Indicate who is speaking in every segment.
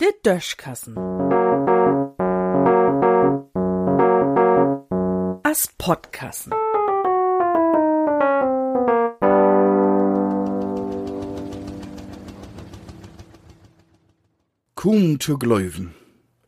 Speaker 1: Der Döschkassen. As Podkassen.
Speaker 2: Kuhn zu gläuven.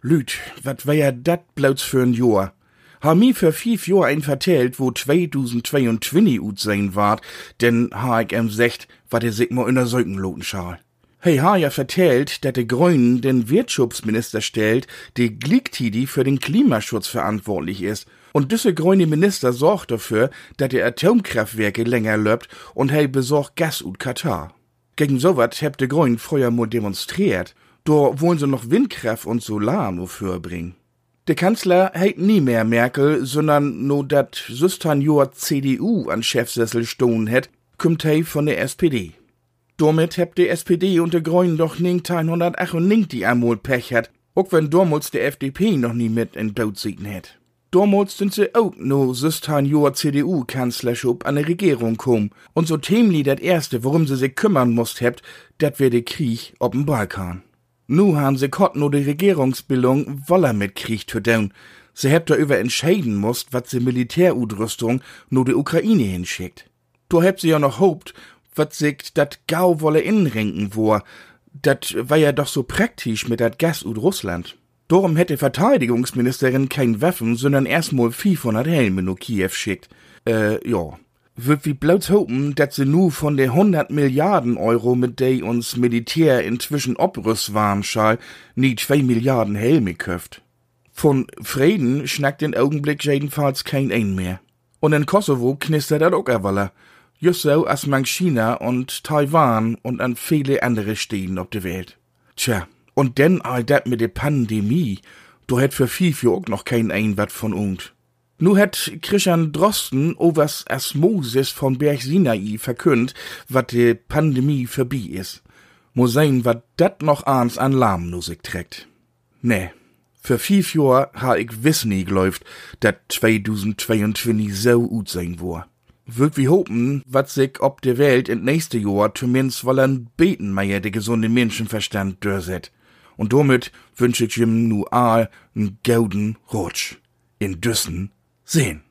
Speaker 2: Lüt, wat wär dat bloß für ein Jahr? Ha mi für fief Jahr ein vertellt, wo 2022 ut sein ward, denn ha ich em secht, wat er sich mal in der Säugenloten schal. Hey, ha ja vertellt, dat de Grünen den Wirtschaftsminister stellt, die Glicktidi für den Klimaschutz verantwortlich ist. Und diese grüne Minister sorgt dafür, dat die Atomkraftwerke länger löbt und hey besorgt Gas ut Katar. Gegen sowas hebt de Grünen früher mal demonstriert. Da wollen sie noch Windkraft und Solar nur für bringen. Der Kanzler heit nie mehr Merkel, sondern nur dat süstern Jahr CDU an Chefsessel stohn het, kümmt hei von der SPD. Damit hebt die SPD und der Grünen doch ningt 198 die amol Pech hat, auch wenn damals der FDP noch nie mit in Boot siegen het. Damals sind sie auch no süstern Jahr CDU-Kanzlerschub an der Regierung kom, und so themli dat erste, worum sie sich kümmern musst hebt, dat wär der Krieg ob'n Balkan. Nu han se kott no de Regierungsbildung woller mit Krieg tun. Se hebt da über entscheiden musst, wat se Militärudrüstung no de Ukraine hinschickt. Du hebt sie ja noch hopt, wat sich dat Gau wolle inrenken wo. Dat war ja doch so praktisch mit dat Gas ud Russland. Darum hätte Verteidigungsministerin kein Waffen, sondern erstmal 500 Helme no Kiew schickt. Äh, ja wird wie bloß hopen, dat se nu von der 100 Milliarden Euro, mit dei uns Militär inzwischen obrüst waren schall, nie 2 Milliarden Helme köft. Von Frieden schnackt den Augenblick jedenfalls kein ein mehr. Und in Kosovo knistert dat auch erwaller. Just so als man China und Taiwan und an viele andere Städten auf der Welt. Tja, und denn all dat mit der Pandemie, du hätt für viel für auch noch kein ein wat von uns. Nu hat Christian Drosten overs Asmosis von Berg Sinai verkündt, wat de Pandemie vorbei is. Mo sein, wat dat noch ans an Lahmmusik trägt. Nee, für fief Jahr ha ich wiss nie gläuft, dat 2022 so gut sein wo. Würd wie hopen, wat sich ob de Welt in nächste Jahr zumindest wollen beten meier de gesunde Menschenverstand dörset. Und damit wünsch ich ihm nu all n gauden Rutsch. In Düssen sehen.